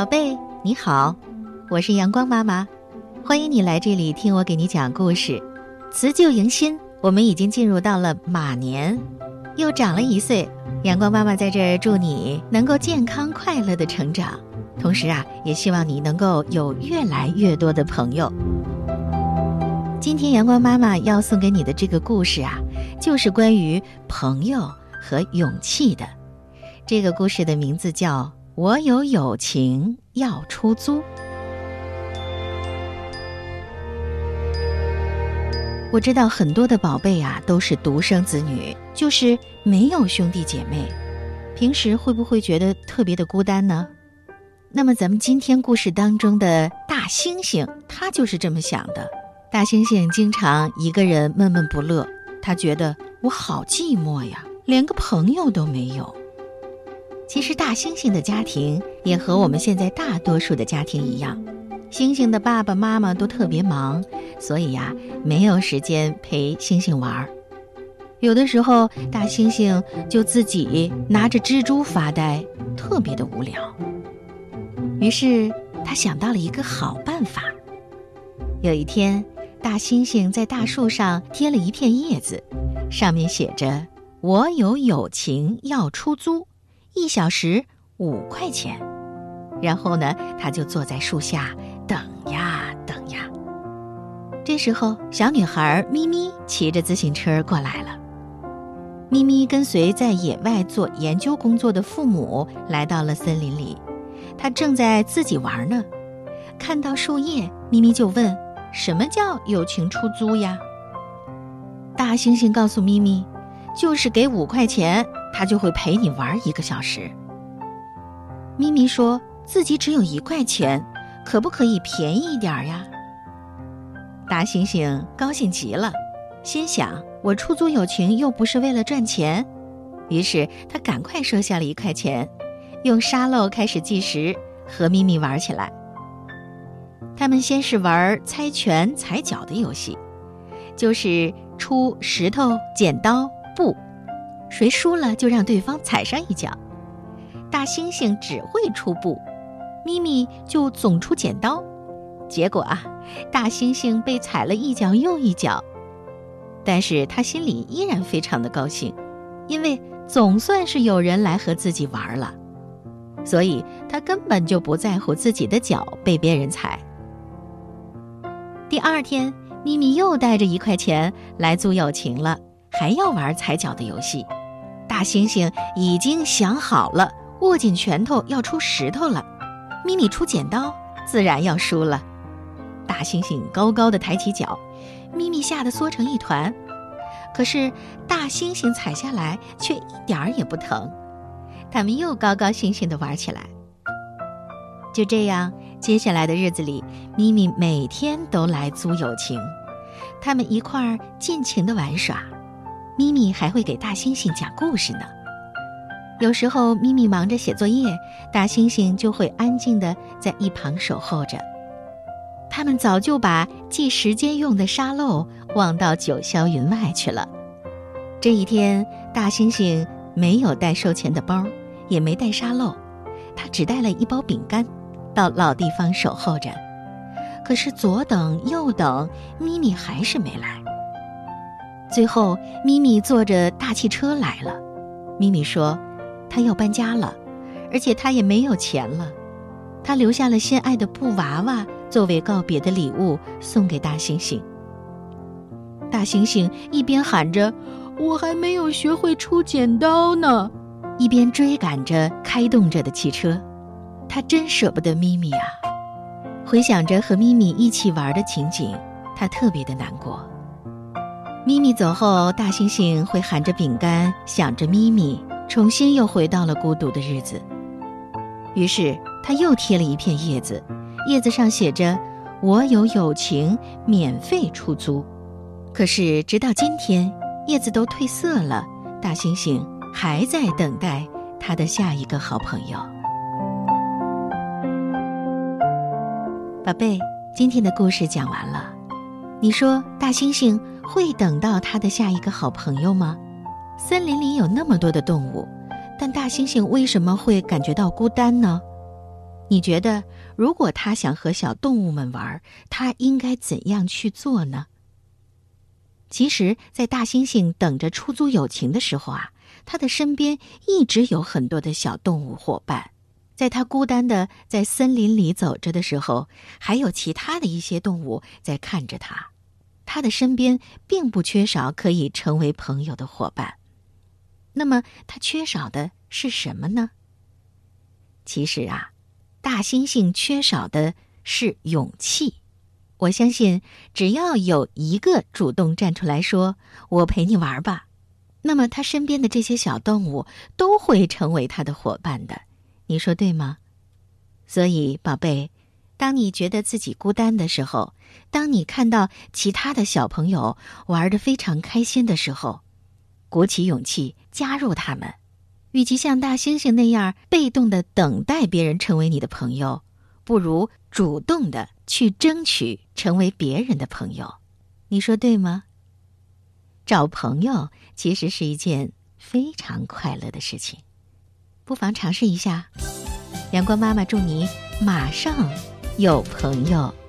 宝贝，你好，我是阳光妈妈，欢迎你来这里听我给你讲故事。辞旧迎新，我们已经进入到了马年，又长了一岁。阳光妈妈在这儿祝你能够健康快乐的成长，同时啊，也希望你能够有越来越多的朋友。今天阳光妈妈要送给你的这个故事啊，就是关于朋友和勇气的。这个故事的名字叫。我有友情要出租。我知道很多的宝贝啊都是独生子女，就是没有兄弟姐妹，平时会不会觉得特别的孤单呢？那么咱们今天故事当中的大猩猩，他就是这么想的。大猩猩经常一个人闷闷不乐，他觉得我好寂寞呀，连个朋友都没有。其实大猩猩的家庭也和我们现在大多数的家庭一样，猩猩的爸爸妈妈都特别忙，所以呀，没有时间陪猩猩玩儿。有的时候，大猩猩就自己拿着蜘蛛发呆，特别的无聊。于是他想到了一个好办法。有一天，大猩猩在大树上贴了一片叶子，上面写着：“我有友情要出租。”一小时五块钱，然后呢，他就坐在树下等呀等呀。这时候，小女孩咪咪骑着自行车过来了。咪咪跟随在野外做研究工作的父母来到了森林里，她正在自己玩呢。看到树叶，咪咪就问：“什么叫友情出租呀？”大猩猩告诉咪咪：“就是给五块钱。”他就会陪你玩一个小时。咪咪说自己只有一块钱，可不可以便宜一点呀？大猩猩高兴极了，心想：我出租友情又不是为了赚钱。于是他赶快收下了一块钱，用沙漏开始计时，和咪咪玩起来。他们先是玩猜拳、踩脚的游戏，就是出石头、剪刀、布。谁输了就让对方踩上一脚。大猩猩只会出布，咪咪就总出剪刀。结果啊，大猩猩被踩了一脚又一脚，但是他心里依然非常的高兴，因为总算是有人来和自己玩了，所以他根本就不在乎自己的脚被别人踩。第二天，咪咪又带着一块钱来租友情了，还要玩踩脚的游戏。大猩猩已经想好了，握紧拳头要出石头了。咪咪出剪刀，自然要输了。大猩猩高高的抬起脚，咪咪吓得缩成一团。可是大猩猩踩下来却一点儿也不疼。他们又高高兴兴地玩起来。就这样，接下来的日子里，咪咪每天都来租友情，他们一块儿尽情地玩耍。咪咪还会给大猩猩讲故事呢。有时候咪咪忙着写作业，大猩猩就会安静的在一旁守候着。他们早就把记时间用的沙漏忘到九霄云外去了。这一天，大猩猩没有带收钱的包，也没带沙漏，他只带了一包饼干，到老地方守候着。可是左等右等，咪咪还是没来。最后，咪咪坐着大汽车来了。咪咪说：“她要搬家了，而且她也没有钱了。她留下了心爱的布娃娃作为告别的礼物送给大猩猩。”大猩猩一边喊着“我还没有学会出剪刀呢”，一边追赶着开动着的汽车。他真舍不得咪咪啊！回想着和咪咪一起玩的情景，他特别的难过。咪咪走后，大猩猩会含着饼干，想着咪咪，重新又回到了孤独的日子。于是他又贴了一片叶子，叶子上写着：“我有友情，免费出租。”可是直到今天，叶子都褪色了，大猩猩还在等待他的下一个好朋友。宝贝，今天的故事讲完了，你说大猩猩？会等到他的下一个好朋友吗？森林里有那么多的动物，但大猩猩为什么会感觉到孤单呢？你觉得，如果他想和小动物们玩，他应该怎样去做呢？其实，在大猩猩等着出租友情的时候啊，他的身边一直有很多的小动物伙伴。在他孤单的在森林里走着的时候，还有其他的一些动物在看着他。他的身边并不缺少可以成为朋友的伙伴。那么，他缺少的是什么呢？其实啊，大猩猩缺少的是勇气。我相信，只要有一个主动站出来说“我陪你玩吧”，那么他身边的这些小动物都会成为他的伙伴的。你说对吗？所以，宝贝，当你觉得自己孤单的时候，当你看到其他的小朋友玩的非常开心的时候，鼓起勇气加入他们。与其像大猩猩那样被动的等待别人成为你的朋友，不如主动的去争取成为别人的朋友。你说对吗？找朋友其实是一件非常快乐的事情。不妨尝试一下。阳光妈妈祝你马上有朋友。